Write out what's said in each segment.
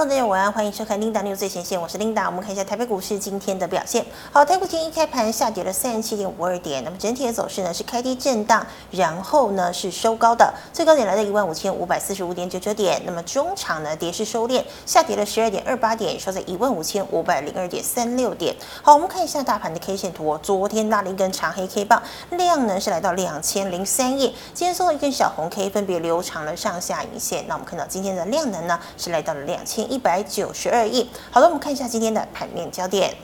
大家晚安，欢迎收看 Linda News 最前线，我是 Linda。我们看一下台北股市今天的表现。好，台股今天一开盘下跌了三十七点五二点，那么整体的走势呢是开低震荡，然后呢是收高的，最高点来到一万五千五百四十五点九九点。那么中场呢跌势收敛，下跌了十二点二八点，收在一万五千五百零二点三六点。好，我们看一下大盘的 K 线图，昨天拉了一根长黑 K 棒，量呢是来到两千零三亿，今天收了一根小红 K，分别留长了上下影线。那我们看到今天的量能呢是来到了两千。一百九十二亿。好了，我们看一下今天的盘面焦点。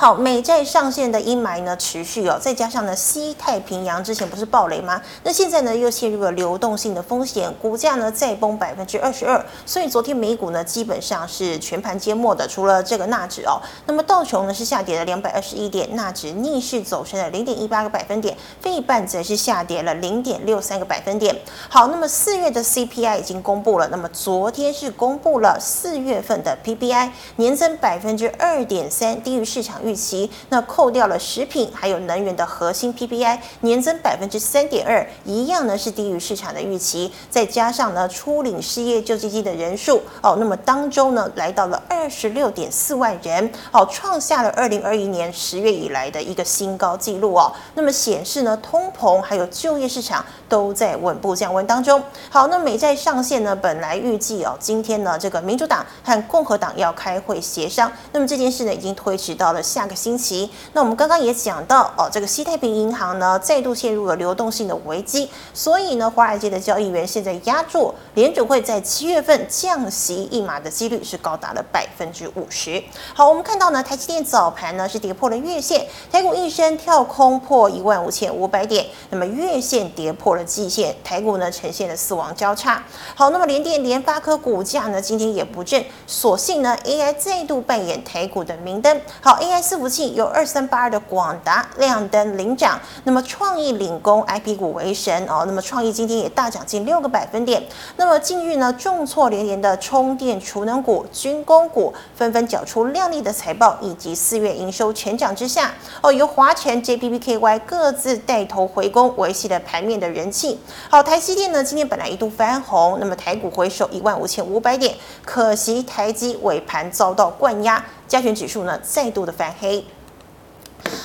好，美债上限的阴霾呢持续哦，再加上呢西太平洋之前不是暴雷吗？那现在呢又陷入了流动性的风险，股价呢再崩百分之二十二，所以昨天美股呢基本上是全盘皆墨的，除了这个纳指哦。那么道琼呢是下跌了两百二十一点，纳指逆势走升了零点一八个百分点，费半则是下跌了零点六三个百分点。好，那么四月的 CPI 已经公布了，那么昨天是公布了四月份的 PPI 年增百分之二点三，低于市场预。预期，那扣掉了食品还有能源的核心 PPI 年增百分之三点二，一样呢是低于市场的预期。再加上呢初领失业救济金的人数哦，那么当周呢来到了二十六点四万人哦，创下了二零二一年十月以来的一个新高纪录哦。那么显示呢通膨还有就业市场都在稳步降温当中。好，那美债上限呢本来预计哦今天呢这个民主党和共和党要开会协商，那么这件事呢已经推迟到了下。下个星期，那我们刚刚也讲到哦，这个西太平银行呢再度陷入了流动性的危机，所以呢，华尔街的交易员现在押注联准会在七月份降息一码的几率是高达了百分之五十。好，我们看到呢，台积电早盘呢是跌破了月线，台股一声跳空破一万五千五百点，那么月线跌破了季线，台股呢呈现了死亡交叉。好，那么联电、联发科股价呢今天也不振，所幸呢 AI 再度扮演台股的明灯。好，AI。伺服器有二三八二的广达亮灯领涨，那么创意领攻 IP 股为神哦，那么创意今天也大涨近六个百分点。那么近日呢重挫连连的充电储能股、军工股纷纷缴出亮丽的财报，以及四月营收成长之下哦，由华晨、JPPKY 各自带头回攻，维系了盘面的人气。好，台积电呢今天本来一度翻红，那么台股回收一万五千五百点，可惜台积尾盘遭到灌压。加权指数呢，再度的翻黑。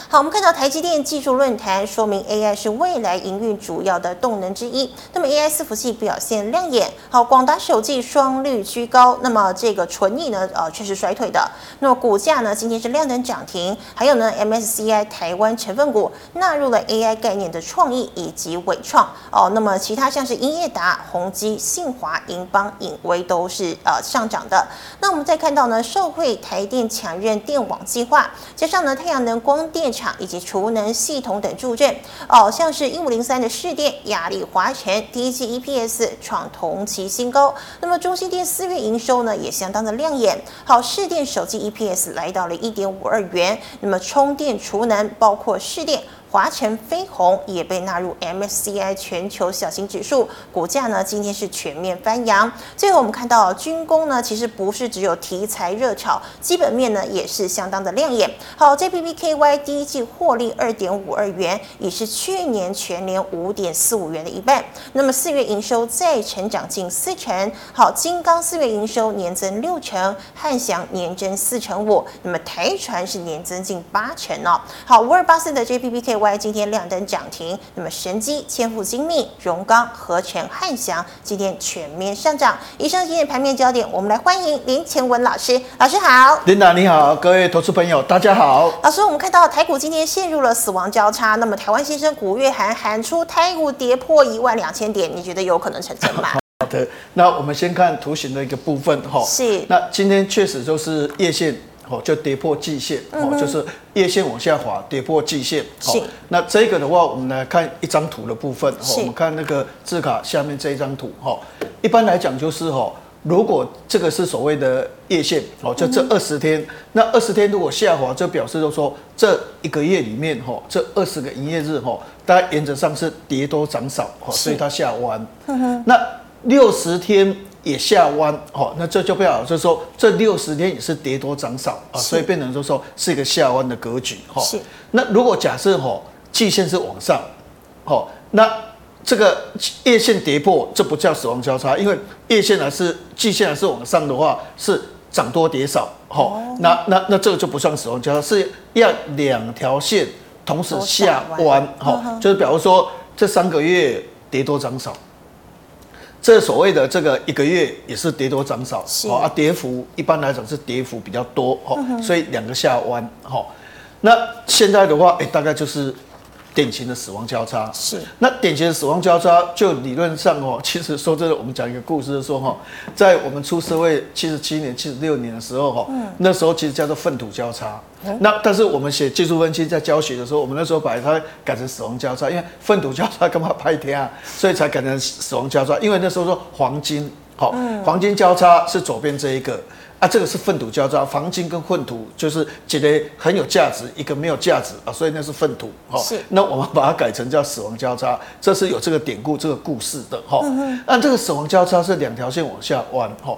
好，我们看到台积电技术论坛说明 AI 是未来营运主要的动能之一。那么 AI 伺服器表现亮眼。好，广达手机双率居高。那么这个纯益呢，呃，却是衰退的。那么股价呢，今天是亮灯涨停。还有呢，MSCI 台湾成分股纳入了 AI 概念的创意以及纬创。哦，那么其他像是英业达、宏基、信华、银邦、影威都是呃上涨的。那我们再看到呢，受惠台电强韧电网计划，加上呢太阳能光电厂以及储能系统等助阵哦，像是一五零三的市电、亚力、华晨第一季 EPS 创同期新高。那么中兴电四月营收呢也相当的亮眼。好，市电首季 EPS 来到了一点五二元。那么充电储能包括市电。华晨、飞鸿也被纳入 MSCI 全球小型指数，股价呢今天是全面翻扬。最后我们看到军工呢，其实不是只有题材热炒，基本面呢也是相当的亮眼。好，JPPKY 第一季获利二点五二元，也是去年全年五点四五元的一半。那么四月营收再成长近四成。好，金刚四月营收年增六成，汉翔年增四成五，那么台船是年增近八成哦。好，五二八四的 JPPKY JPPKY。今天亮灯涨停，那么神机、千富精密、荣刚、合成、汉翔今天全面上涨。以上今天盘面焦点，我们来欢迎林前文老师。老师好，Linda 你好，各位投资朋友大家好。老师，我们看到台股今天陷入了死亡交叉，那么台湾先生古月涵喊出台股跌破一万两千点，你觉得有可能成真吗？好的，那我们先看图形的一个部分哈。是。那今天确实就是夜线。哦，就跌破季线，哦，就是月线往下滑，跌破季线。好，那这个的话，我们来看一张图的部分。我们看那个字卡下面这一张图。哈，一般来讲就是哈，如果这个是所谓的月线，哦，就这二十天，那二十天如果下滑，就表示就说这一个月里面，哈，这二十个营业日，哈，大家原则上是跌多涨少，哈，所以它下弯。那六十天。也下弯，哦，那这就不好，就是说这六十天也是跌多涨少啊，所以变成就是说是一个下弯的格局，哈。是。那如果假设哈，季线是往上，好，那这个月线跌破，这不叫死亡交叉，因为月线还是季线还是往上的话，是涨多跌少，哈、哦，那那那这个就不算死亡交叉，是要两条线同时下弯，哈、哦，就是比如说这三个月跌多涨少，这所谓的这个一个月也是跌多涨少，哦啊，跌幅一般来讲是跌幅比较多，哈、哦，所以两个下弯，哈、哦，那现在的话，哎、欸，大概就是。典型的死亡交叉是，那典型的死亡交叉，就理论上哦，其实说真的，我们讲一个故事说哈，在我们出社会七十七年、七十六年的时候哈，嗯，那时候其实叫做粪土交叉。那但是我们写技术分析在教学的时候，我们那时候把它改成死亡交叉，因为粪土交叉干嘛拍天啊，所以才改成死亡交叉。因为那时候说黄金，好，黄金交叉是左边这一个。啊，这个是粪土交叉，黄金跟粪土就是觉得很有价值，一个没有价值啊，所以那是粪土哈。是。那我们把它改成叫死亡交叉，这是有这个典故、这个故事的哈。嗯。那这个死亡交叉是两条线往下弯哈。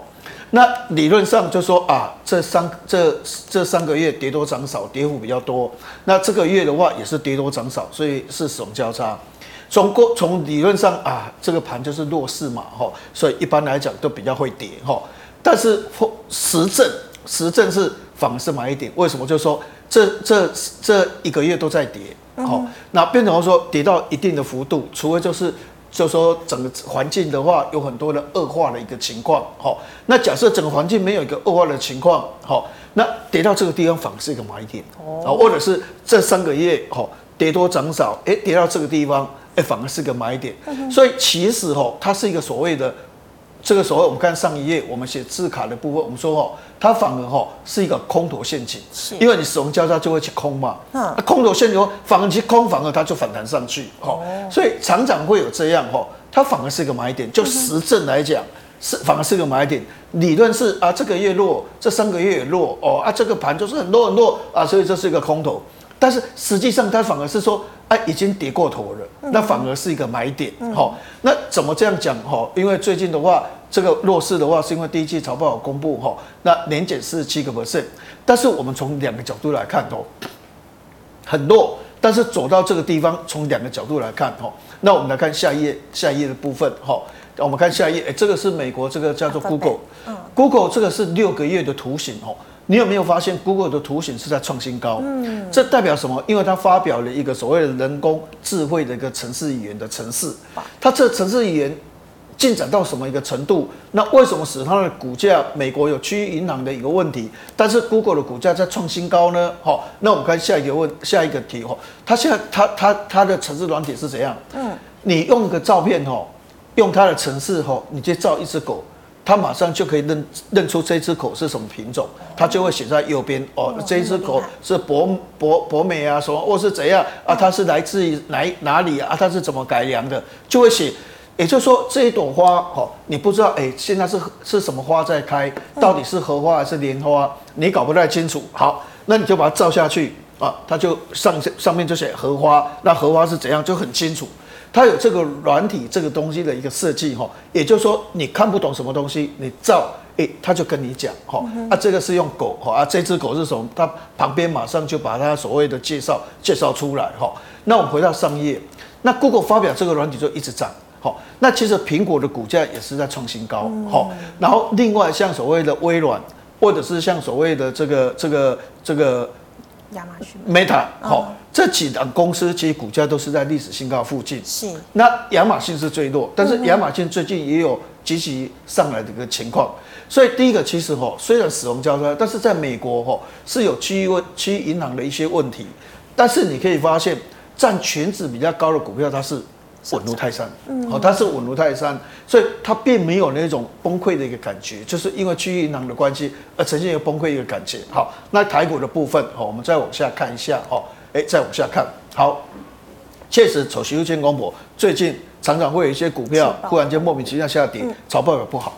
那理论上就说啊，这三这这三个月跌多涨少，跌幅比较多。那这个月的话也是跌多涨少，所以是死亡交叉。从过从理论上啊，这个盘就是弱势嘛哈，所以一般来讲都比较会跌哈。但是实证实证是反而是买一点，为什么？就是说这这这一个月都在跌，好、嗯，那变成说跌到一定的幅度，除非就是就是说整个环境的话有很多的恶化的一个情况，好，那假设整个环境没有一个恶化的情况，好，那跌到这个地方反而是一个买点，哦，或者是这三个月好跌多涨少，哎，跌到这个地方，哎，反而是个买点，所以其实哈，它是一个所谓的。这个时候，我们看上一页，我们写字卡的部分，我们说哦，它反而哦是一个空头陷阱，是，因为你死亡交叉就会去空嘛，嗯，空头陷阱反而去空，反而它就反弹上去，哦，所以常常会有这样哈，它反而是一个买点，就实证来讲是反而是个买点，理论是啊，这个月弱，这三个月也弱，哦啊，这个盘就是很弱很弱啊，所以这是一个空头，但是实际上它反而是说。哎，已经跌过头了，那反而是一个买点。好、嗯，那怎么这样讲？哈，因为最近的话，这个弱势的话，是因为第一季财报有公布，哈，那年减四十七个 percent。但是我们从两个角度来看，哦，很弱。但是走到这个地方，从两个角度来看，哈，那我们来看下一页，下一页的部分，哈，我们看下一页，哎，这个是美国这个叫做 Google，Google 这个是六个月的图形，哦。你有没有发现 Google 的图形是在创新高？嗯，这代表什么？因为它发表了一个所谓的人工智慧的一个城市语言的城市，它这城市语言进展到什么一个程度？那为什么使它的股价？美国有区域银行的一个问题，但是 Google 的股价在创新高呢？好，那我们看下一个问下一个题哦，它现在它它它的城市软体是怎样？嗯，你用个照片哦，用它的城市哦，你去照一只狗。它马上就可以认认出这只狗是什么品种，它就会写在右边哦。这只狗是博博博美啊，什么或是怎样啊？它是来自于哪哪里啊？它是怎么改良的？就会写。也就是说，这一朵花哦，你不知道哎，现在是是什么花在开？到底是荷花还是莲花？你搞不太清楚。好，那你就把它照下去啊，它就上上面就写荷花。那荷花是怎样？就很清楚。它有这个软体这个东西的一个设计哈，也就是说你看不懂什么东西，你照诶，它就跟你讲哈，啊这个是用狗哈，啊这只狗是什么？它旁边马上就把它所谓的介绍介绍出来哈。那我们回到上页，那 Google 发表这个软体就一直涨，好，那其实苹果的股价也是在创新高，好，然后另外像所谓的微软，或者是像所谓的这个这个这个。亚马逊、Meta，好，这几档公司其实股价都是在历史新高附近。是，那亚马逊是最弱，但是亚马逊最近也有积极上来的一个情况。所以第一个其实哈，虽然死亡交叉，但是在美国哈是有区域问区域银行的一些问题，但是你可以发现占全指比较高的股票，它是。稳如泰山，好，它是稳如泰山，所以它并没有那种崩溃的一个感觉，就是因为区域银行的关系而呈现一个崩溃一个感觉。好，那台股的部分，好，我们再往下看一下，哦，哎，再往下看，好，确实，丑媳妇见公婆，最近常常会有一些股票忽然间莫名其妙下跌，财报也不好。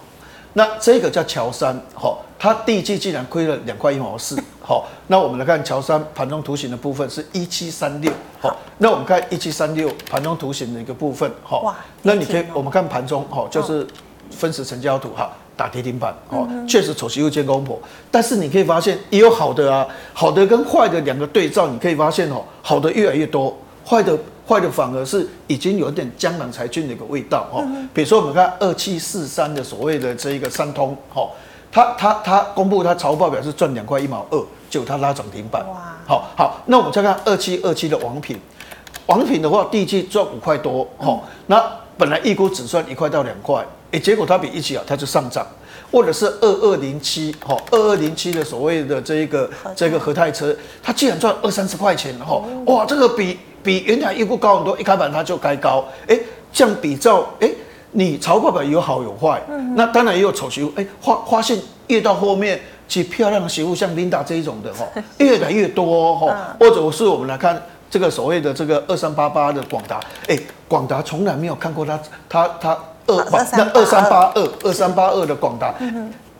那这个叫乔山，好，它第一季竟然亏了两块一毛四。好，那我们来看乔山盘中图形的部分是一七三六。好，那我们看一七三六盘中图形的一个部分。好，那你可以我们看盘中，好，就是分时成交图，哈，打跌停板，哦，确实丑媳妇见公婆。但是你可以发现也有好的啊，好的跟坏的两个对照，你可以发现哦，好的越来越多，坏的坏的反而是已经有点江郎才尽的一个味道哈。比如说我们看二七四三的所谓的这一个三通哈，它它它公布它财务报表是赚两块一毛二，结果它拉涨停板。哇，好好，那我们再看二七二七的王品，王品的话第一季赚五块多哈，那本来预估只赚一块到两块，哎，结果它比一起啊，它就上涨。或者是二二零七，哈，二二零七的所谓的这一个这个和泰车，它既然赚二三十块钱，哈，哇，这个比比原来预估高很多，一开盘它就该高，哎、欸，这样比较，哎、欸，你财报表有好有坏，那当然也有丑媳妇，哎，发发现越到后面，其实漂亮的媳妇像琳达这一种的，哈，越来越多，哈，或者是我们来看这个所谓的这个二三八八的广达，哎，广达从来没有看过它，它它。二那二三八二二三八二的广达，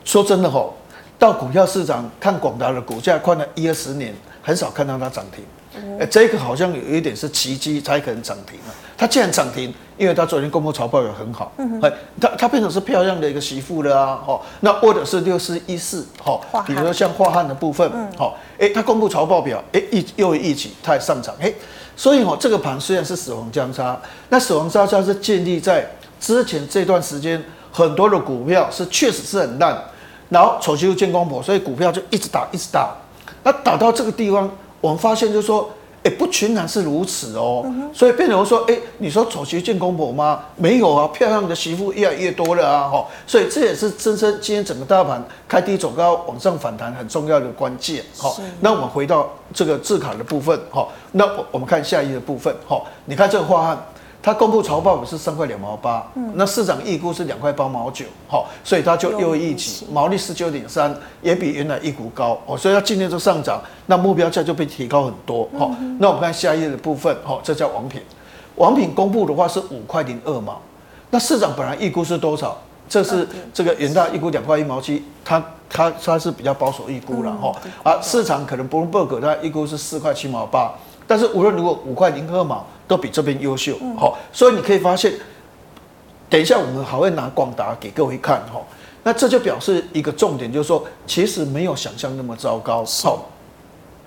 说真的哦，到股票市场看广达的股价，看了一二十年，很少看到它涨停。哎，这个好像有一点是奇迹才可能涨停啊。它既然涨停，因为它昨天公布财报也很好，哎，它它变成是漂亮的一个媳妇了啊。吼，那或者是六四一四，吼，比如说像化汉的部分，好，哎，它公布财报表，哎，一又一起它也上涨，哎，所以哦，这个盘虽然是死亡交叉，那死亡交叉是建立在。之前这段时间，很多的股票是确实是很烂，然后丑媳妇见公婆，所以股票就一直打，一直打。那打到这个地方，我们发现就是说，哎，不全然是如此哦。所以变成说，哎，你说丑媳妇见公婆吗？没有啊，漂亮的媳妇越来越多了啊，哈。所以这也是支撑今天整个大盘开低走高往上反弹很重要的关键。好，那我们回到这个字卡的部分，哈，那我们看下一页的部分，哈，你看这个樺汉。它公布财报是三块两毛八，那市场预估是两块八毛九，好，所以它就又一起毛利十九点三，也比原来预估高，哦，所以它今天就上涨，那目标价就被提高很多，好，那我们看下一页的部分，好，这叫王品，王品公布的话是五块零二毛，那市场本来预估是多少？这是这个元大预估两块一毛七，它它它是比较保守预估了，哈，啊，市场可能 Bloomberg 它预估是四块七毛八，但是无论如果五块零二毛。都比这边优秀，好，所以你可以发现，等一下我们还会拿广达给各位看，哈，那这就表示一个重点，就是说其实没有想象那么糟糕，好，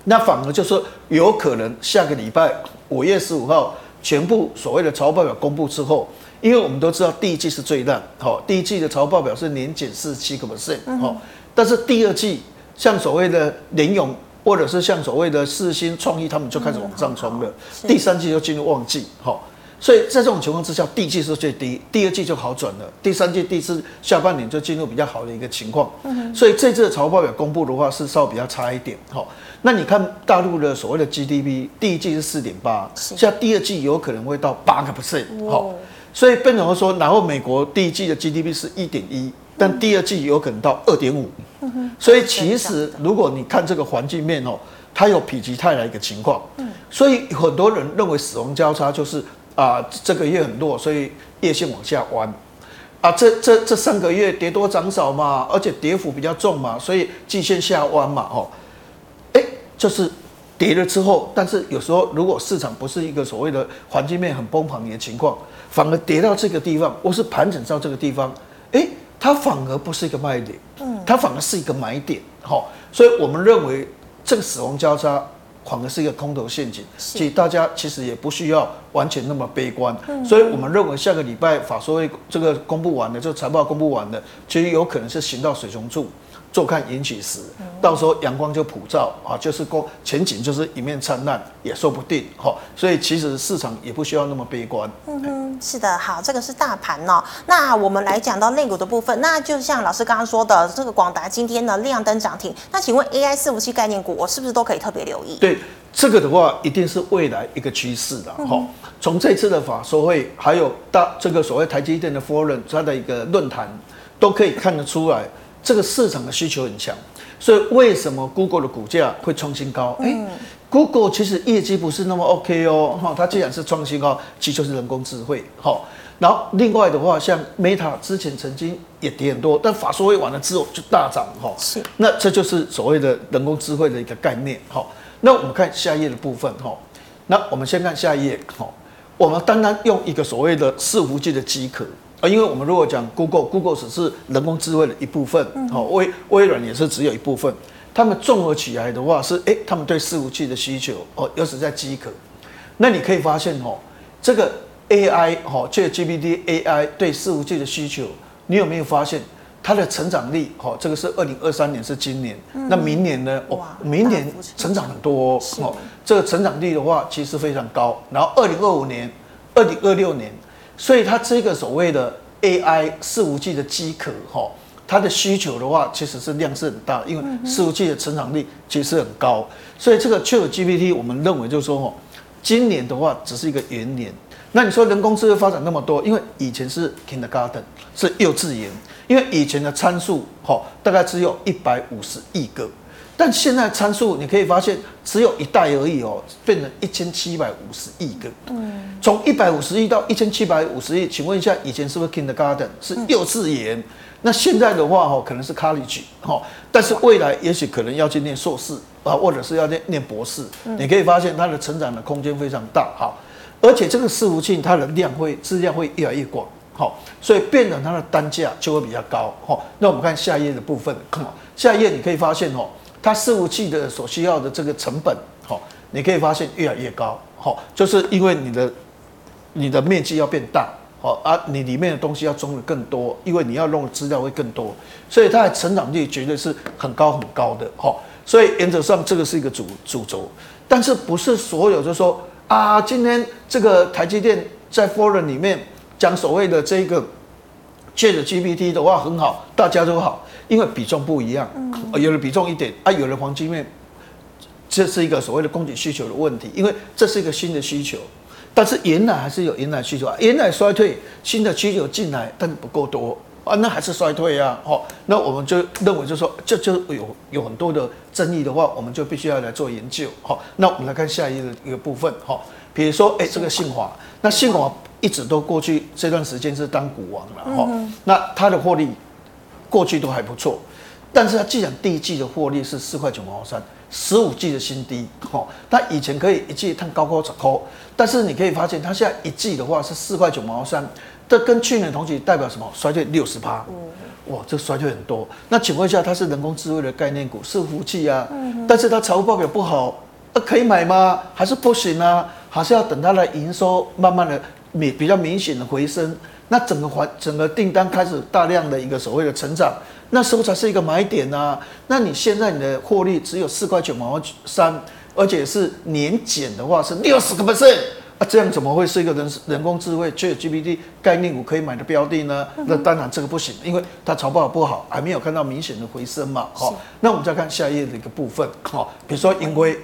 那反而就是说有可能下个礼拜五月十五号全部所谓的财报表公布之后，因为我们都知道第一季是最烂，好，第一季的财报表是年减四十七个 percent，好，但是第二季像所谓的联咏。或者是像所谓的四星创意，他们就开始往上冲了。第三季就进入旺季，好，所以在这种情况之下，第一季是最低，第二季就好转了，第三季、第四下半年就进入比较好的一个情况。所以这次的财报表公布的话是稍微比较差一点，好。那你看大陆的所谓的 GDP，第一季是四点八，现在第二季有可能会到八个 percent，好。所以变成说，然后美国第一季的 GDP 是一点一。但第二季有可能到二点五，所以其实如果你看这个环境面哦，它有否极泰来一个情况，所以很多人认为死亡交叉就是啊、呃、这个月很弱，所以月线往下弯，啊这这这三个月跌多涨少嘛，而且跌幅比较重嘛，所以季线下弯嘛，哦，哎就是跌了之后，但是有时候如果市场不是一个所谓的环境面很崩盘的情况，反而跌到这个地方，或是盘整到这个地方，哎。它反而不是一个卖点，嗯，它反而是一个买点，好，所以我们认为这个死亡交叉反而是一个空头陷阱，所以大家其实也不需要完全那么悲观，所以我们认为下个礼拜法说会这个公布完了，就财报公布完了，其实有可能是行到水穷处。坐看云起时，到时候阳光就普照啊，就是光前景就是一面灿烂，也说不定哈。所以其实市场也不需要那么悲观。嗯哼，是的，好，这个是大盘哦。那我们来讲到类股的部分，那就像老师刚刚说的，这个广达今天呢亮灯涨停。那请问 AI 伺服器概念股，我是不是都可以特别留意？对，这个的话一定是未来一个趋势的哈。从这次的法说会，还有大这个所谓台积电的 Forum 它的一个论坛，都可以看得出来。这个市场的需求很强，所以为什么 Google 的股价会创新高？哎、嗯、，Google 其实业绩不是那么 OK 哦，哈，它既然是创新高，其实就是人工智慧，好。然后另外的话，像 Meta 之前曾经也跌很多，但法说会完了之后就大涨，哈。是。那这就是所谓的人工智慧的一个概念，哈。那我们看下一页的部分，哈。那我们先看下一页，哈。我们单单用一个所谓的伺服器的机壳。啊，因为我们如果讲 Google，Google 只是人工智慧的一部分，好，微微软也是只有一部分，他们综合起来的话是，哎，他们对伺服器的需求，哦，又是在饥渴，那你可以发现哦，这个 AI 哈，这个 GPT AI 对伺服器的需求，你有没有发现它的成长力？哈，这个是二零二三年是今年，嗯、那明年呢？哦，明年成长很多哦。这个成长力的话，其实非常高。然后二零二五年、二零二六年，所以它这个所谓的 AI 四五 G 的机壳哈，它的需求的话，其实是量是很大，因为四五 G 的成长率其实很高。所以这个 ChatGPT 我们认为就是说哦，今年的话只是一个元年。那你说人工智能发展那么多，因为以前是 Kindergarten 是幼稚园，因为以前的参数哈大概只有一百五十亿个。但现在参数你可以发现只有一代而已哦，变成一千七百五十亿个。嗯，从一百五十亿到一千七百五十亿，请问一下，以前是不是 Kindergarten 是幼稚园？那现在的话哦，可能是 College 哈，但是未来也许可能要去念硕士啊，或者是要念念博士。你可以发现它的成长的空间非常大哈，而且这个伺服器它的量会质量会越来越广，好，所以变成它的单价就会比较高哈。那我们看下一页的部分，下一页你可以发现哦。它伺服器的所需要的这个成本，好，你可以发现越来越高，好，就是因为你的你的面积要变大，好，啊，你里面的东西要装的更多，因为你要弄的资料会更多，所以它的成长率绝对是很高很高的，好，所以原则上这个是一个主主轴，但是不是所有就是说啊，今天这个台积电在 Forum 里面讲所谓的这个 ChatGPT 的话很好，大家都好。因为比重不一样，有的比重一点啊，有的黄金面，这是一个所谓的供给需求的问题。因为这是一个新的需求，但是原来还是有原来需求啊，原来衰退，新的需求进来，但是不够多啊，那还是衰退啊。好，那我们就认为就是说，这就有有很多的争议的话，我们就必须要来做研究。好，那我们来看下一个一个部分。好，比如说，哎，这个信华，那信华一直都过去这段时间是当股王了。哈，那它的获利。过去都还不错，但是它既然第一季的获利是四块九毛三，十五季的新低，哈，它以前可以一季探高高走高，但是你可以发现它现在一季的话是四块九毛三，这跟去年同期代表什么？衰退六十趴，哇，这衰退很多。那请问一下，它是人工智慧的概念股，是服器啊，但是它财务报表不好，那可以买吗？还是不行啊？还是要等它的营收慢慢的明比较明显的回升？那整个环整个订单开始大量的一个所谓的成长，那时候才是一个买点呐、啊。那你现在你的获利只有四块九毛三，而且是年减的话是六十个 percent 啊，这样怎么会是一个人人工智慧 ChatGPT 概念股可以买的标的呢？那当然这个不行，因为它财报不好，还没有看到明显的回升嘛。好，那我们再看下一页的一个部分，好，比如说盈威，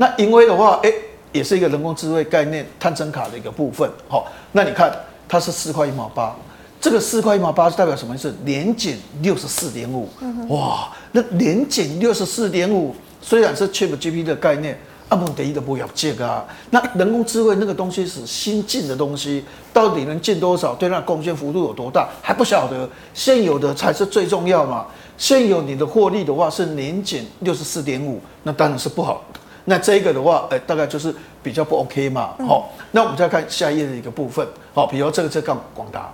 那盈威的话，哎，也是一个人工智慧概念探针卡的一个部分。好，那你看。它是四块一毛八，这个四块一毛八是代表什么意思？年减六十四点五，哇，那年减六十四点五，虽然是 ChatGPT 的概念，阿蒙德一都不要借啊。那人工智慧那个东西是新进的东西，到底能进多少？对它贡献幅度有多大？还不晓得。现有的才是最重要嘛。现有你的获利的话是年减六十四点五，那当然是不好。那这个的话，哎，大概就是比较不 OK 嘛。好，那我们再看下一页的一个部分。好，比如这个是广广达，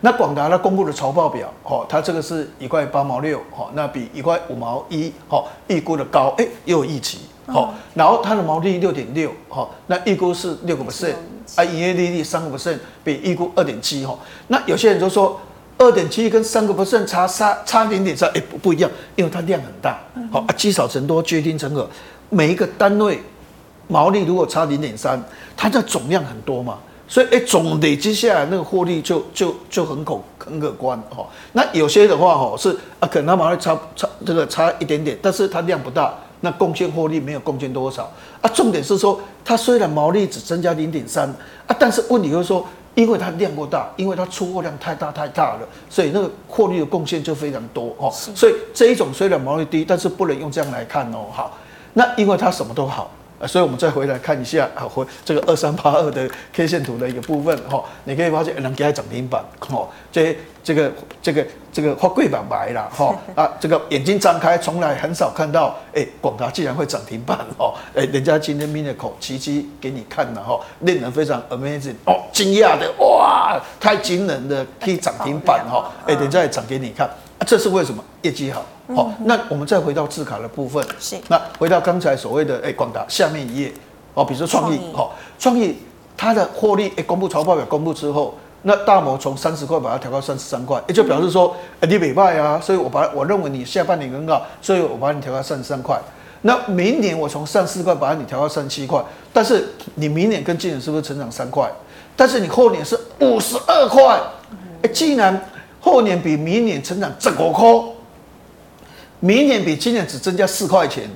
那广达它公布的财报表，好，它这个是一块八毛六，好，那比一块五毛一，好，预估的高，哎，又有预期，好，然后它的毛利六点六，好，那预估是六个 percent，啊，营业利率三个 percent，比预估二点七，哈，那有些人就说二点七跟三个 percent 差差差零点三，哎，不不一样，因为它量很大，好，啊，积少成多，决定成和。每一个单位毛利如果差零点三，它的总量很多嘛，所以哎，总累积下来那个获利就就就很可很可观哦。那有些的话哦是啊，可能它毛利差差这个差一点点，但是它量不大，那贡献获利没有贡献多少啊。重点是说，它虽然毛利只增加零点三啊，但是问题就是说，因为它量过大，因为它出货量太大太大了，所以那个获利的贡献就非常多哦。所以这一种虽然毛利低，但是不能用这样来看哦。好。那因为它什么都好，所以我们再回来看一下啊，回这个二三八二的 K 线图的一个部分哈，你可以发现能给它涨停板哦，这这个这个这个花贵板白了哈啊，这个眼睛张开，从来很少看到哎，广达竟然会涨停板哦，哎，人家今天 Miracle 奇迹给你看了哈，令人非常 amazing 哦，惊讶的哇，太惊人的可以涨停板哈，哎，人家也涨给你看。这是为什么？业绩好，好、嗯。那我们再回到字卡的部分，是。那回到刚才所谓的哎，广达下面一页，哦，比如说创意，好，创意它的获利哎公布财报表公布之后，那大摩从三十块把它调到三十三块，也就表示说，哎，你美败啊，所以我把我认为你下半年更好，所以我把你调到三十三块。那明年我从三十四块把你调到三十七块，但是你明年跟今年是不是成长三块？但是你后年是五十二块，哎，竟然后年比明年成长整个多，明年比今年只增加四块钱。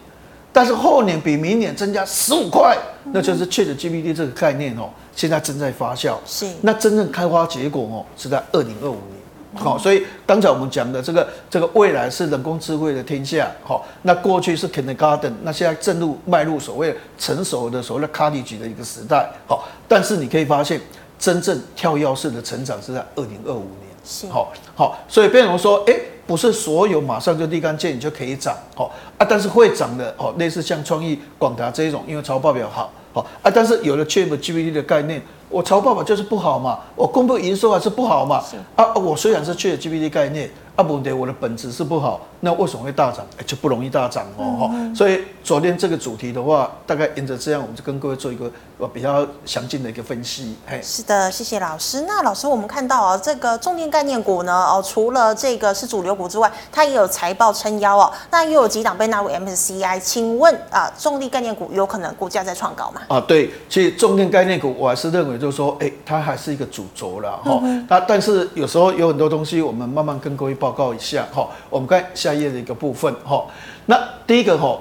但是后年比明年增加十五块，那就是 ChatGPT 这个概念哦，现在正在发酵。是，那真正开花结果哦，是在二零二五年。好，所以刚才我们讲的这个这个未来是人工智慧的天下。好，那过去是 Kindergarten，那现在正入迈入所谓成熟的所谓的 Cottage 的一个时代。好，但是你可以发现，真正跳跃式的成长是在二零二五年。是，好，好，所以变成说，哎。不是所有马上就立竿见影就可以涨，哦啊，但是会涨的哦，类似像创意、广达这一种，因为财报表好，好啊，但是有了 ChatGPT 的概念，我财报表就是不好嘛，我公布营收还是不好嘛，啊，我虽然是 ChatGPT 概念。啊不对，我的本质是不好，那为什么会大涨？哎，就不容易大涨哦。所以昨天这个主题的话，大概沿着这样，我们就跟各位做一个比较详尽的一个分析。嘿，是的，谢谢老师。那老师，我们看到啊，这个重电概念股呢，哦，除了这个是主流股之外，它也有财报撑腰哦。那又有几档被纳入 MSCI，请问啊，重力概念股有可能股价在创高吗？啊，对，其实重电概念股我还是认为就是说，哎，它还是一个主轴了哈。那但是有时候有很多东西，我们慢慢跟各位报。报告一下哈，我们看下一页的一个部分哈。那第一个哈，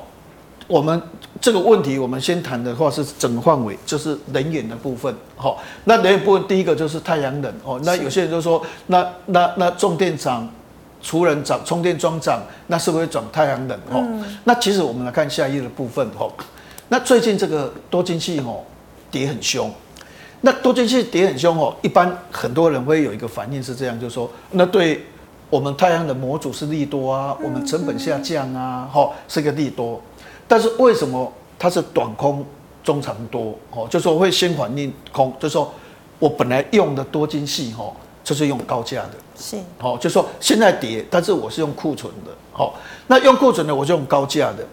我们这个问题，我们先谈的话是整个范围，就是能源的部分哈。那能源部分，第一个就是太阳能哦。那有些人就说，那那那重电厂。除能涨，充电桩涨，那是不是会涨太阳能哦？那其实我们来看下一页的部分哈。那最近这个多晶器哦跌很凶，那多晶器跌很凶哦，一般很多人会有一个反应是这样，就是说那对。我们太阳能模组是利多啊，我们成本下降啊，哈，是个利多。但是为什么它是短空中长多？哦，就说会先反应空，就说我本来用的多晶系哈，就是用高价的，是，哦，就说现在跌，但是我是用库存的，好，那用库存的我就用高价的，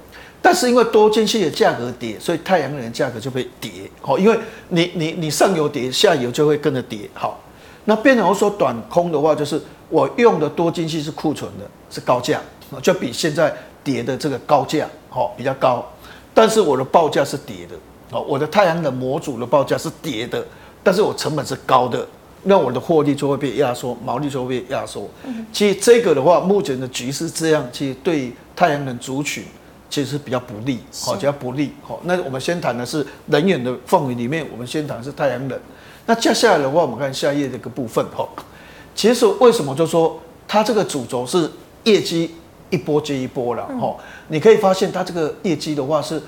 但是因为多晶系的价格跌，所以太阳能的价格就会跌，好，因为你你你上游跌，下游就会跟着跌，好，那变成我说短空的话就是。我用的多晶矽是库存的，是高价，就比现在跌的这个高价好比较高，但是我的报价是跌的，哦，我的太阳能模组的报价是跌的，但是我成本是高的，那我的获利就会被压缩，毛利就会被压缩。其实这个的话，目前的局势这样，其实对太阳能族群其实是比较不利，好，比较不利。好，那我们先谈的是能源的范围里面，我们先谈的是太阳能。那接下来的话，我们看下一页这个部分，哈。其实为什么就说它这个主轴是业绩一波接一波了哈？你可以发现它这个业绩的话是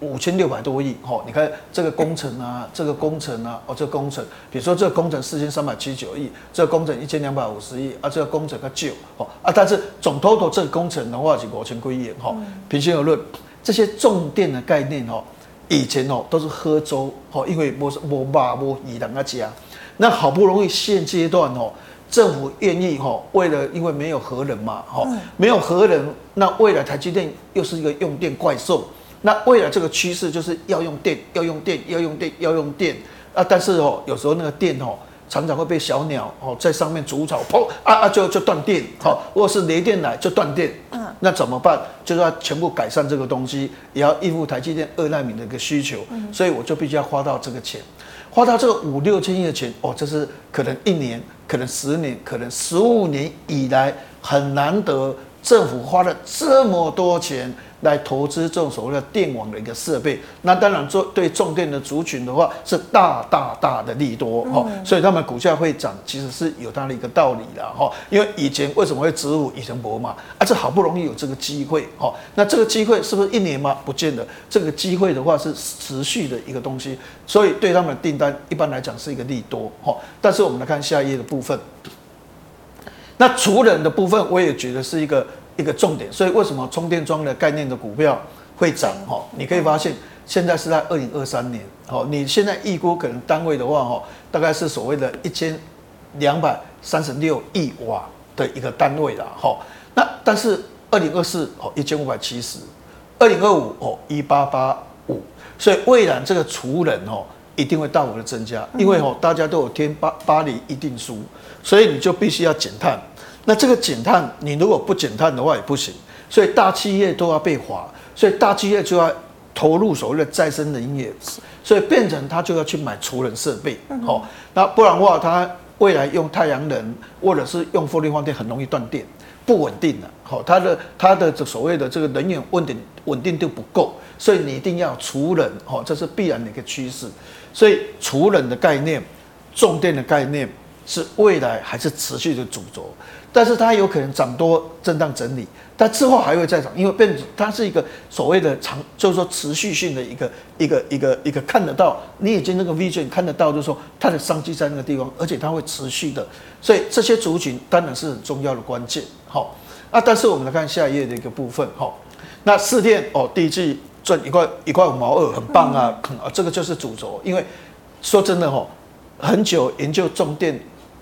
五千六百多亿哈。你看这个工程啊，这个工程啊，哦，这个工程，比如说这个工程四千三百七十九亿，这个工程一千两百五十亿啊，这个工程个旧哦啊，但是总 total 这个工程的话是五千多亿哈。平心而论，这些重电的概念哦，以前哦都是喝粥哦，因为没没肉没鱼人家吃。那好不容易现阶段哦，政府愿意哦，为了因为没有核能嘛，哈，没有核能，那未来台积电又是一个用电怪兽，那未来这个趋势就是要用电，要用电，要用电，要用电啊！但是哦，有时候那个电哦，常常会被小鸟哦在上面筑巢，砰啊啊就就断电，好，或者是雷电来就断电，嗯，那怎么办？就是要全部改善这个东西，也要应付台积电二奈米的一个需求，所以我就必须要花到这个钱。花到这个五六千亿的钱哦，这是可能一年、可能十年、可能十五年以来很难得，政府花了这么多钱。来投资这种所谓的电网的一个设备，那当然做对重电的族群的话是大大大的利多哈，所以他们股价会涨，其实是有它的一个道理的哈。因为以前为什么会植入以前博嘛？啊，这好不容易有这个机会哈，那这个机会是不是一年吗？不见得，这个机会的话是持续的一个东西，所以对他们的订单一般来讲是一个利多哈。但是我们来看下一页的部分，那储能的部分我也觉得是一个。一个重点，所以为什么充电桩的概念的股票会涨？哈，你可以发现现在是在二零二三年，哦，你现在预估可能单位的话，哈，大概是所谓的一千两百三十六亿瓦的一个单位了，哈。那但是二零二四哦一千五百七十，二零二五哦一八八五，所以未来这个储能哦，一定会大幅的增加，因为吼大家都有听巴巴黎议定书，所以你就必须要减碳。那这个减碳，你如果不减碳的话也不行，所以大企业都要被罚，所以大企业就要投入所谓的再生能源，所以变成他就要去买储能设备，好，那不然的话，他未来用太阳能或者是用风力发电很容易断电，不稳定了，好，它的它的这所谓的这个能源稳定稳定度不够，所以你一定要储能，好，这是必然的一个趋势，所以储能的概念，重电的概念。是未来还是持续的主轴，但是它有可能涨多震荡整理，但之后还会再涨，因为变它是一个所谓的长，就是说持续性的一个一个一个一个看得到，你已经那个 vision 看得到，就是说它的商机在那个地方，而且它会持续的，所以这些族群当然是很重要的关键。好，啊，但是我们来看下一页的一个部分，好，那四电哦，第一季赚一块一块五毛二，很棒啊，啊，这个就是主轴，因为说真的哈，很久研究重电。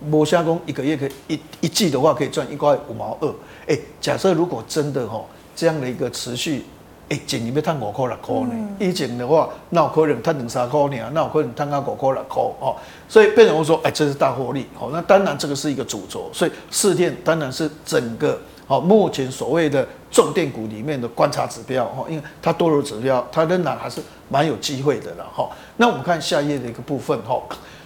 摩虾工一个月可以一一季的话可以赚一块五毛二，哎，假设如果真的哈这样的一个持续，哎，减你要赚五块六块呢？以前的话，那有可能赚两三块呢，那有可能赚个五块六块哦。所以变成我说，哎，这是大获利哦。那当然这个是一个主轴，所以四电当然是整个哦目前所谓的重电股里面的观察指标哦，因为它多头指标，它仍然还是蛮有机会的了哈。那我们看下一页的一个部分哈。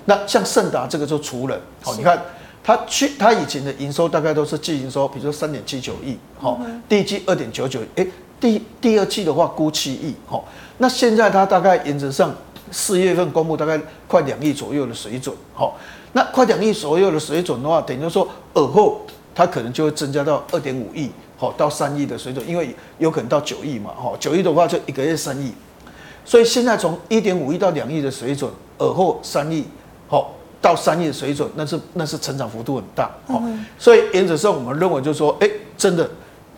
那像盛达这个就除了，好，你看它去它以前的营收大概都是季营收，比如说三点七九亿，好，第一季二点九九，哎，第第二季的话估七亿，好，那现在它大概原则上四月份公布大概快两亿左右的水准，好，那快两亿左右的水准的话，等于说尔后它可能就会增加到二点五亿，好，到三亿的水准，因为有可能到九亿嘛，哈，九亿的话就一个月三亿，所以现在从一点五亿到两亿的水准，尔后三亿。好，到三亿水准，那是那是成长幅度很大。好，所以原则上我们认为就是说，哎，真的，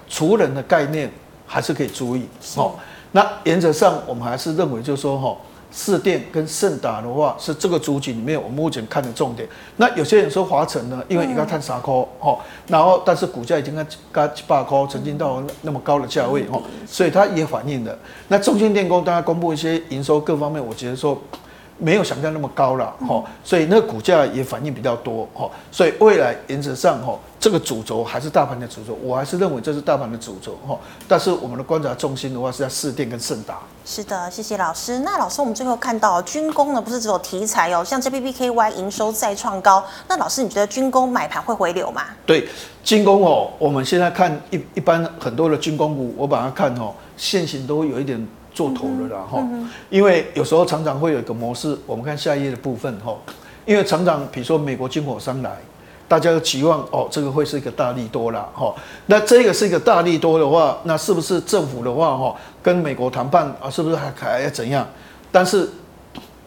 除人的概念还是可以注意。好，那原则上我们还是认为就是说，哈，四电跟盛达的话是这个主体里面我们目前看的重点。那有些人说华晨呢，因为一个碳三块，哈，然后但是股价已经跟跟七八块，曾经到那么高的价位，哈，所以它也反映了。那中兴电工大家公布一些营收各方面，我觉得说。没有想象那么高了，哈，所以那个股价也反应比较多，哈，所以未来原则上，哈，这个主轴还是大盘的主轴，我还是认为这是大盘的主轴，哈，但是我们的观察重心的话是在市电跟盛达。是的，谢谢老师。那老师，我们最后看到军工呢，不是只有题材哦，像 JPPKY 营收再创高，那老师你觉得军工买盘会回流吗？对，军工哦，我们现在看一一般很多的军工股，我把它看哦，线型都有一点。做头了啦哈，因为有时候常常会有一个模式，我们看下一页的部分哈，因为常常比如说美国军火商来，大家都期望哦这个会是一个大利多啦哈，那这个是一个大利多的话，那是不是政府的话哈跟美国谈判啊，是不是还还要怎样？但是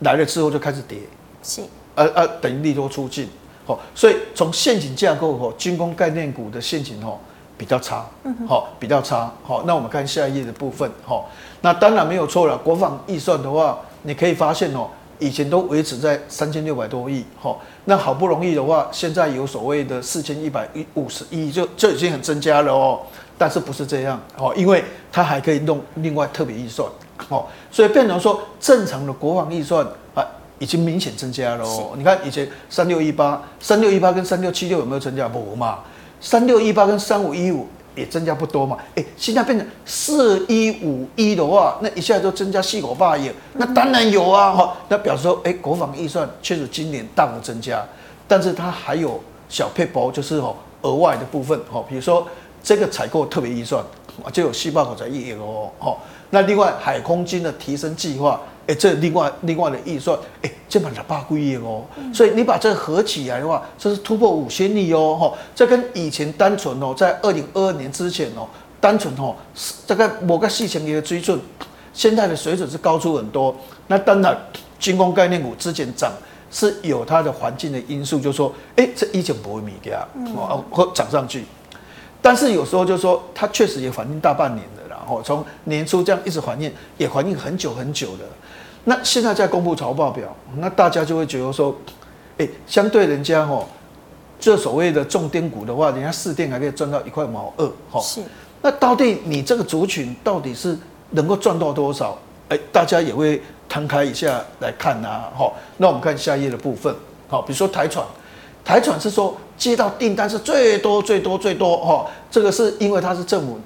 来了之后就开始跌，是，呃呃等于利多出尽，好，所以从陷阱架构哦，军工概念股的陷阱哈。比较差，好，比较差，好，那我们看下一页的部分，好，那当然没有错了。国防预算的话，你可以发现哦，以前都维持在三千六百多亿，好，那好不容易的话，现在有所谓的四千一百五十亿，就就已经很增加了哦。但是不是这样，哦，因为它还可以弄另外特别预算，哦，所以变成说正常的国防预算啊，已经明显增加了哦。你看以前三六一八、三六一八跟三六七六有没有增加？不嘛。三六一八跟三五一五也增加不多嘛？哎，现在变成四一五一的话，那一下就增加四口八亿，那当然有啊！哈，那表示说，哎，国防预算确实今年大幅增加，但是它还有小撇步，就是哦额外的部分，哈，比如说这个采购特别预算，就有四百口才一亿哦，哈，那另外海空军的提升计划。哎，这另外另外的预算，哎，这满了八个亿哦，所以你把这合起来的话，这是突破五千亿哦，哈，这跟以前单纯哦，在二零二二年之前哦，单纯哦，这个某个细项的追准，现在的水准是高出很多。那当然，军工概念股之前涨是有它的环境的因素，就是说，哎，这一整不会米掉，哦，或涨上去。但是有时候就是说，它确实也反映大半年了，然后从年初这样一直反映，也反映很久很久的。那现在在公布财报表，那大家就会觉得说，哎，相对人家哦，这所谓的重点股的话，人家四电还可以赚到一块毛二，哈。是。那到底你这个族群到底是能够赚到多少？哎，大家也会摊开一下来看呐，哈。那我们看下一页的部分，好，比如说台船，台船是说接到订单是最多最多最多，哈，这个是因为它是政府，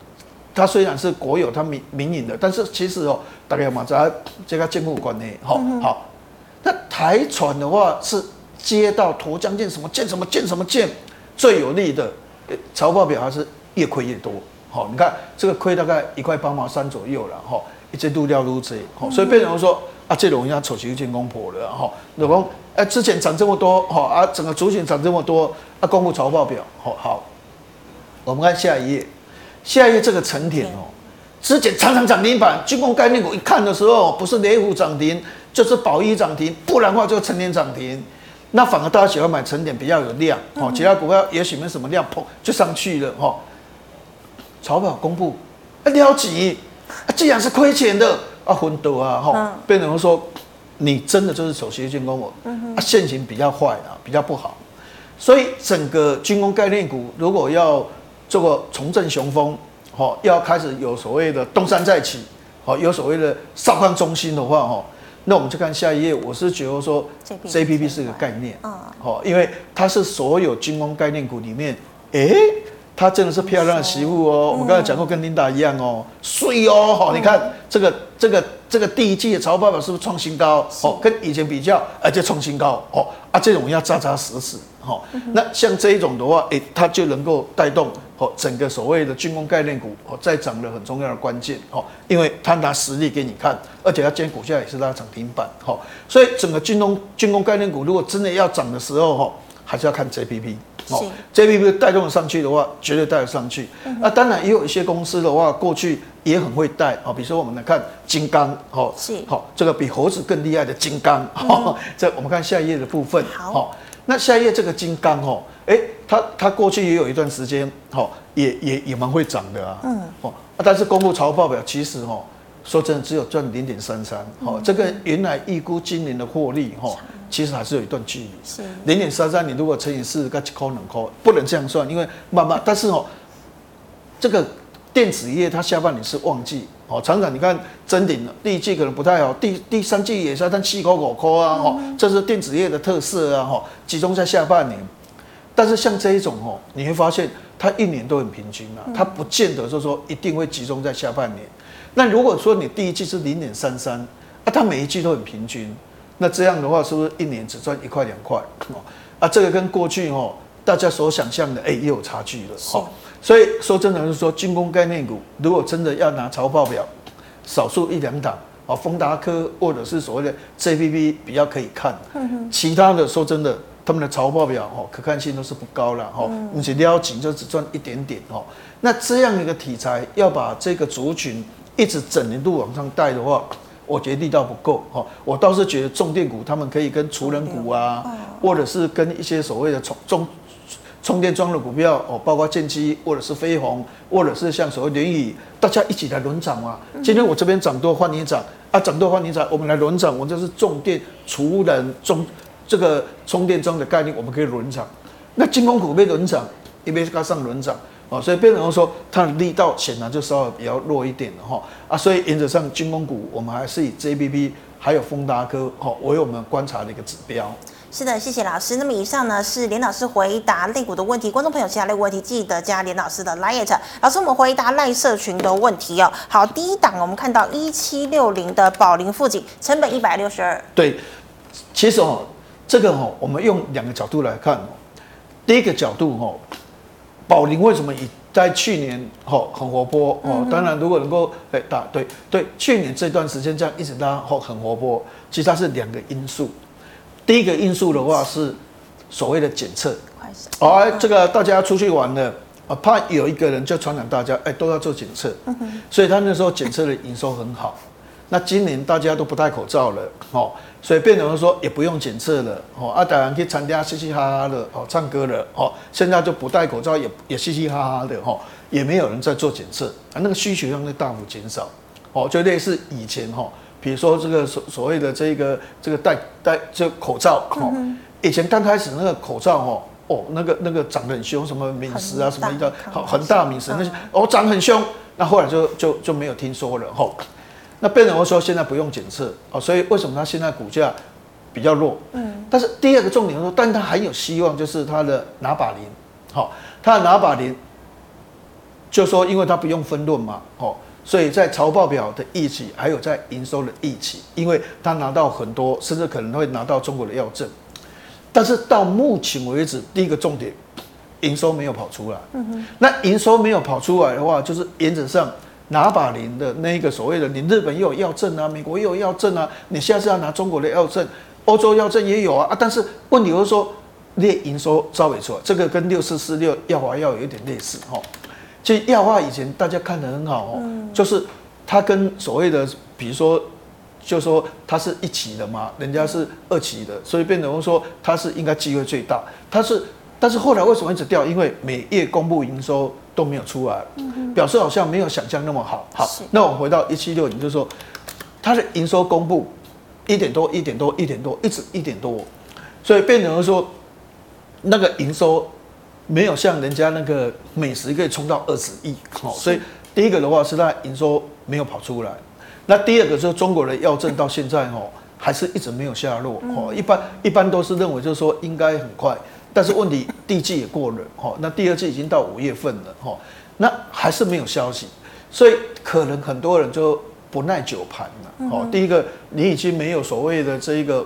它虽然是国有，它民民营的，但是其实哦，大家嘛在这个政府管内，哈，好。那台船的话是接到沱江舰什么舰什么舰什么舰最有利的，财报表还是越亏越多。好，你看这个亏大概一块八毛三左右了，哈，一直度掉如此，好，所以变成说啊，这种要丑媳妇见公婆了，哈，老公，哎，之前涨这么多，哈啊，整个族群涨这么多，啊，公布财报表，好好，我们看下一页，下一页这个成田哦，之前常常涨停板，军工概念股一看的时候，不是雷虎涨停，就是宝一涨停，不然的话就成田涨停，那反而大家喜欢买成点比较有量，哦，其他股票也许没什么量，砰就上去了，哈。财报公布，啊了急，啊既然是亏钱的啊，昏倒啊，哈，变成说你真的就是首席军工我，啊现行比较坏啊，比较不好，所以整个军工概念股如果要这个重振雄风，哈，要开始有所谓的东山再起，好，有所谓的少康中心的话，哈，那我们就看下一页，我是觉得说 JPP 是个概念，好，因为它是所有军工概念股里面，哎。她真的是漂亮的媳妇哦，我们刚才讲过，跟琳达一样哦，睡哦，好，你看这个这个这个第一季的潮爸爸是不是创新高？哦，跟以前比较，而且创新高哦，啊，这种要扎扎实实，哦，那像这一种的话，诶，它就能够带动哦整个所谓的军工概念股哦再涨的很重要的关键哦，因为它拿实力给你看，而且它今天股价也是拉涨停板，哦，所以整个军工军工概念股如果真的要涨的时候，哈，还是要看 JPP。哦，JPP 带动上去的话，绝对带得上去。那、嗯啊、当然也有一些公司的话，过去也很会带哦。比如说我们来看金刚，哦，是，好、哦，这个比猴子更厉害的金刚。哦，这、嗯、我们看下一页的部分。好、哦，那下一页这个金刚，哦，哎，它它过去也有一段时间，哦，也也也蛮会涨的啊。嗯，哦，但是公布财务报表，其实哦，说真的只有赚零点三三。哦，这个原来预估今年的获利，哦。其实还是有一段距离，是零点三三，你如果乘以四，该几扣两扣，不能这样算，因为慢慢。但是哦，这个电子业它下半年是旺季哦，厂长你看真顶第一季可能不太好，第第三季也是但七扣五扣啊，哦，这是电子业的特色啊，哈，集中在下半年。但是像这一种哦，你会发现它一年都很平均啊，它不见得就是说一定会集中在下半年。那如果说你第一季是零点三三，啊，它每一季都很平均。那这样的话，是不是一年只赚一块两块？哦，啊，这个跟过去哦，大家所想象的，哎，也有差距了。哦，所以说真的是说，军工概念股如果真的要拿财报表，少数一两档，哦，丰达科或者是所谓的 JPP 比较可以看。其他的说真的，他们的财报表哦，可看性都是不高了。哦，而且撩紧就只赚一点点。哦，那这样一个题材，要把这个族群一直整年度往上带的话。我觉得力道不够哈，我倒是觉得重电股他们可以跟储能股啊，或者是跟一些所谓的充充充电桩的股票哦，包括建机或者是飞鸿，或者是像所谓联宇，大家一起来轮涨嘛。今天我这边涨多换你涨啊，涨多换你涨，我们来轮涨，我们这是重电储能中这个充电桩的概念，我们可以轮涨。那军工股被轮涨，因为它上轮涨。哦，所以变成说它的力道显然就稍微比较弱一点了哈啊，所以原则上军工股我们还是以 JBP 还有丰达科哈为我们观察的一个指标。是的，谢谢老师。那么以上呢是连老师回答类股的问题，观众朋友其他类股问题记得加连老师的 LINE。老师，我们回答赖社群的问题哦。好，第一档我们看到一七六零的宝龄富锦，成本一百六十二。对，其实哦，这个哦，我们用两个角度来看哦，第一个角度哦。宝林为什么以在去年吼很活泼哦？当然，如果能够哎打对对，去年这段时间这样一直拉吼很活泼，其实它是两个因素。第一个因素的话是所谓的检测，哦，这个大家出去玩了啊，怕有一个人就传染大家，哎，都要做检测，所以他那时候检测的营收很好。那今年大家都不戴口罩了，哦，所以变成说也不用检测了，哦，啊，当然可以参加嘻嘻哈哈的，哦，唱歌了，哦，现在就不戴口罩也也嘻嘻哈哈的，哦，也没有人在做检测，啊，那个需求量在大幅减少，哦，就类似以前，哈，比如说这个所所谓的这个这个戴戴这个口罩，哦，以前刚开始那个口罩，哦，哦，那个那个长得很凶，什么敏实啊，什么一个好很大敏实那些，哦，长很凶，那后来就就就没有听说了，吼。那变成说现在不用检测哦，所以为什么它现在股价比较弱？嗯，但是第二个重点说，但它还有希望，就是它的拿把林，好，它的拿把林，就说因为它不用分论嘛，哦，所以在财报表的预期，还有在营收的预期，因为它拿到很多，甚至可能会拿到中国的药证，但是到目前为止，第一个重点，营收没有跑出来，嗯哼，那营收没有跑出来的话，就是原则上。拿把林的那个所谓的，你日本又有药证啊，美国又有药证啊，你下次要拿中国的药证，欧洲药证也有啊啊！但是问题就是说，列营收招尾出来，这个跟六四四六药华药有一点类似哈。其实药华以前大家看得很好哦，就是它跟所谓的，比如说，就说它是一期的嘛，人家是二期的，所以变成说它是应该机会最大，它是。但是后来为什么一直掉？因为每月公布营收都没有出来，表示好像没有想象那么好。好，那我们回到一七六你，就是说它的营收公布一点多、一点多、一点多，一直一点多，所以变成说那个营收没有像人家那个美食可以冲到二十亿。好，所以第一个的话是它营收没有跑出来，那第二个就是中国的药证到现在哦还是一直没有下落。哦，一般一般都是认为就是说应该很快。但是问题，第一季也过了哈，那第二季已经到五月份了哈，那还是没有消息，所以可能很多人就不耐久盘了。哦，第一个，你已经没有所谓的这一个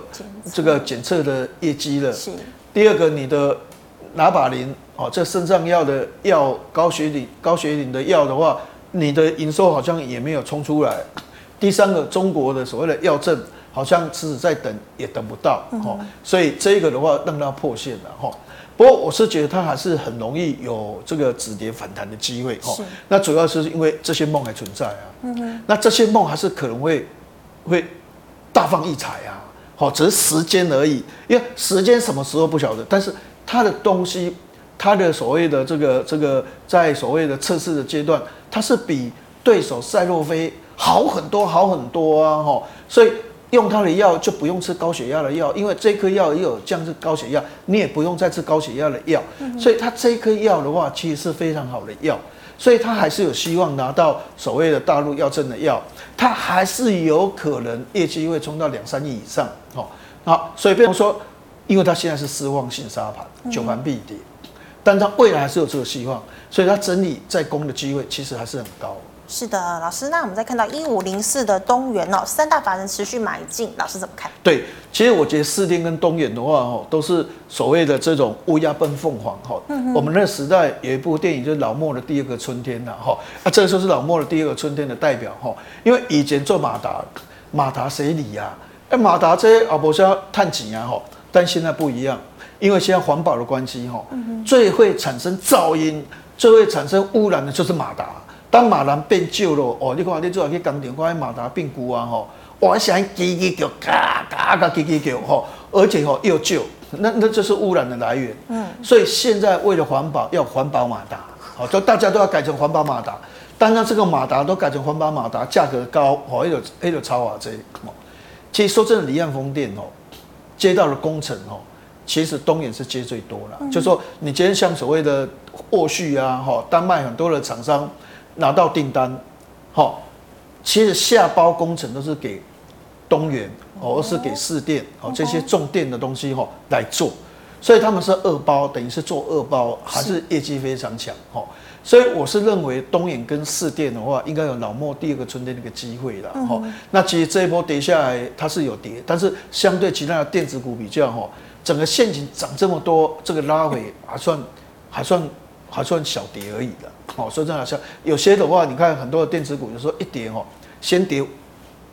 这个检测的业绩了。是。第二个，你的拿把林哦，这肾脏药的药，高血磷高血磷的药的话，你的营收好像也没有冲出来。第三个，中国的所谓的药证。好像迟迟在等也等不到，哦，所以这个的话让它破线了，哈。不过我是觉得它还是很容易有这个止跌反弹的机会，哈。那主要是因为这些梦还存在啊，嗯哼。那这些梦还是可能会会大放异彩啊，好，只是时间而已，因为时间什么时候不晓得，但是它的东西，它的所谓的这个这个在所谓的测试的阶段，它是比对手赛洛菲好很多好很多啊，哈，所以。用他的药就不用吃高血压的药，因为这颗药也有降制高血压，你也不用再吃高血压的药，所以他这颗药的话其实是非常好的药，所以他还是有希望拿到所谓的大陆药证的药，他还是有可能业绩会冲到两三亿以上，哦，好，所以比如说，因为他现在是失望性沙盘，久盘必跌，但他未来还是有这个希望，所以他整理再攻的机会其实还是很高。是的，老师，那我们再看到一五零四的东元哦，三大法人持续买进，老师怎么看？对，其实我觉得四电跟东元的话哦，都是所谓的这种乌鸦奔凤凰哈。嗯哼。我们那个时代有一部电影，就是老莫的第二个春天呐哈，啊，这个就是老莫的第二个春天的代表哈。因为以前做马达，马达谁理呀？哎，马达这些啊，不是要探井啊哈，但现在不一样，因为现在环保的关系哈，最会产生噪音、最会产生污染的就是马达。当马兰变旧了哦，你看你做下去工厂，看马达变旧啊吼，哇，响叽叽叫，嘎嘎嘎叽叽叫吼，而且吼又旧，那那这是污染的来源。嗯，所以现在为了环保，要环保马达，好，就大家都要改成环保马达。当然这个马达都改成环保马达，价格高哦，又有又有超啊这。其实说真的，离岸风电哦，接到了工程哦，其实东元是接最多了。就说你今天像所谓的沃旭啊，哈，丹麦很多的厂商。拿到订单，好，其实下包工程都是给东元哦，而是给市电哦，这些重电的东西哈来做，所以他们是二包，等于是做二包，还是业绩非常强哈。所以我是认为东元跟四电的话，应该有老莫第二个春天那个机会了哈。那其实这一波跌下来，它是有跌，但是相对其他的电子股比较哈，整个线型涨这么多，这个拉回还算还算还算小跌而已的。哦，说真的，像有些的话，你看很多的电子股，有时候一跌哦，先跌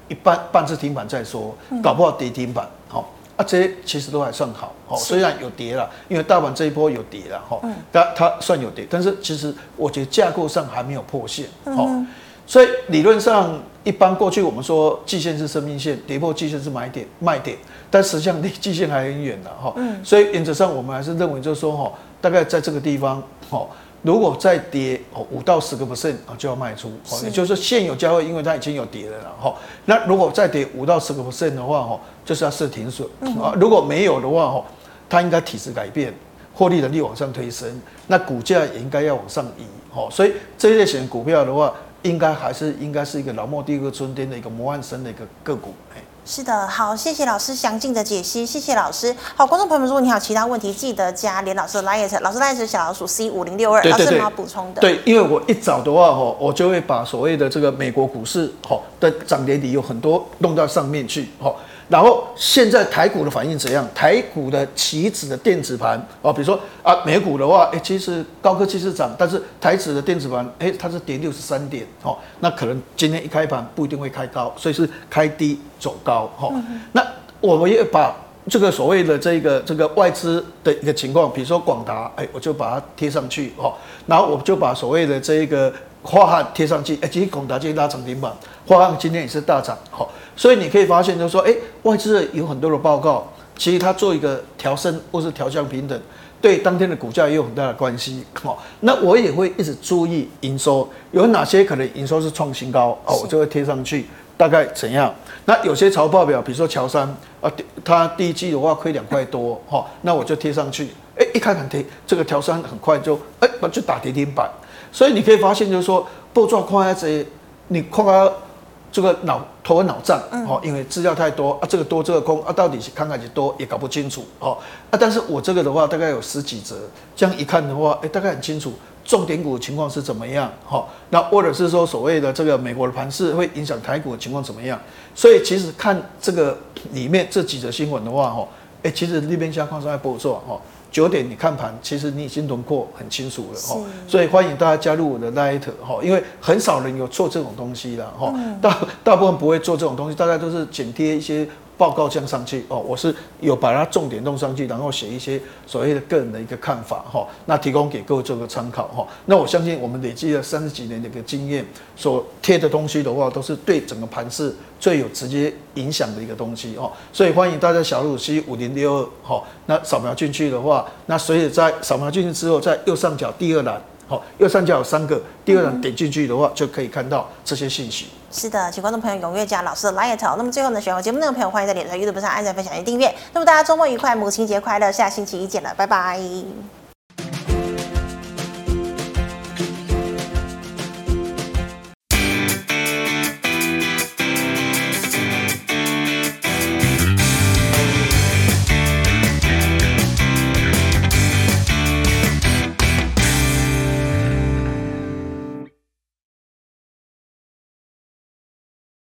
一半半次停板再说，搞不好跌停板，好啊，这些其实都还算好，哦，虽然有跌了，因为大盘这一波有跌了，哈，但它算有跌，但是其实我觉得架构上还没有破线，哦，所以理论上一般过去我们说季线是生命线，跌破季线是买点卖点，但实际上离季线还很远的，哈，所以原则上我们还是认为就是说，哈，大概在这个地方，哦。如果再跌哦五到十个 percent 啊，就要卖出，也就是现有价位，因为它已经有跌了哈。那如果再跌五到十个 percent 的话哈，就是要设停损啊。如果没有的话哈，它应该体质改变，获利能力往上推升，那股价也应该要往上移哈。所以这一类型股票的话，应该还是应该是一个老莫第二个春天的一个模范生的一个个股。是的，好，谢谢老师详尽的解析，谢谢老师。好，观众朋友们，如果你有其他问题，记得加连老师的 LINE，老师 LINE 是小老鼠 C 五零六二。老师有没有补充的？对，因为我一早的话吼，我就会把所谓的这个美国股市吼的涨跌底有很多弄到上面去哈。然后现在台股的反应怎样？台股的期指的电子盘哦，比如说啊，美股的话，哎，其实高科技是涨，但是台指的电子盘，哎，它是跌六十三点，哦，那可能今天一开盘不一定会开高，所以是开低走高，哈、嗯。那我们也把这个所谓的这个这个外资的一个情况，比如说广达，哎，我就把它贴上去，哦，然后我就把所谓的这个樺汉贴上去，哎，其实广达今天拉涨停板，樺汉今天也是大涨，哈。所以你可以发现，就是说，哎，外资有很多的报告，其实它做一个调升或是调降平等，对当天的股价也有很大的关系。好，那我也会一直注意营收，有哪些可能营收是创新高，哦，我就会贴上去，大概怎样？那有些财报表，比如说乔山啊，它第一季的话亏两块多，哈，那我就贴上去，哎，一看很贴，这个乔山很快就，哎，就打跌停板。所以你可以发现，就是说，不做看下这，你看看。这个脑头昏脑胀哦，因为资料太多啊，这个多这个空啊，到底是看看是多也搞不清楚哦啊。但是我这个的话大概有十几则，这样一看的话，哎，大概很清楚重点股的情况是怎么样哈。那或者是说所谓的这个美国的盘势会影响台股的情况怎么样？所以其实看这个里面这几则新闻的话哈，哎，其实那边下矿商还不错哈。九点你看盘，其实你已经轮廓很清楚了哈，所以欢迎大家加入我的 Light 哈，因为很少人有做这种东西啦哈，大大部分不会做这种东西，大家都是剪贴一些。报告这样上去哦，我是有把它重点弄上去，然后写一些所谓的个人的一个看法哈，那提供给各位做个参考哈。那我相信我们累积了三十几年的一个经验，所贴的东西的话，都是对整个盘势最有直接影响的一个东西哦。所以欢迎大家小鲁 C 五零六二哈，那扫描进去的话，那所以在扫描进去之后，在右上角第二栏。好，右上角有三个，第二栏点进去的话，就可以看到这些信息。是的，请观众朋友踊跃加老师的 Lite。那么最后呢，喜欢我节目内容的朋友，欢迎在脸书、YouTube 上按赞、分享及订阅。那么大家周末愉快，母亲节快乐，下星期一见了，拜拜。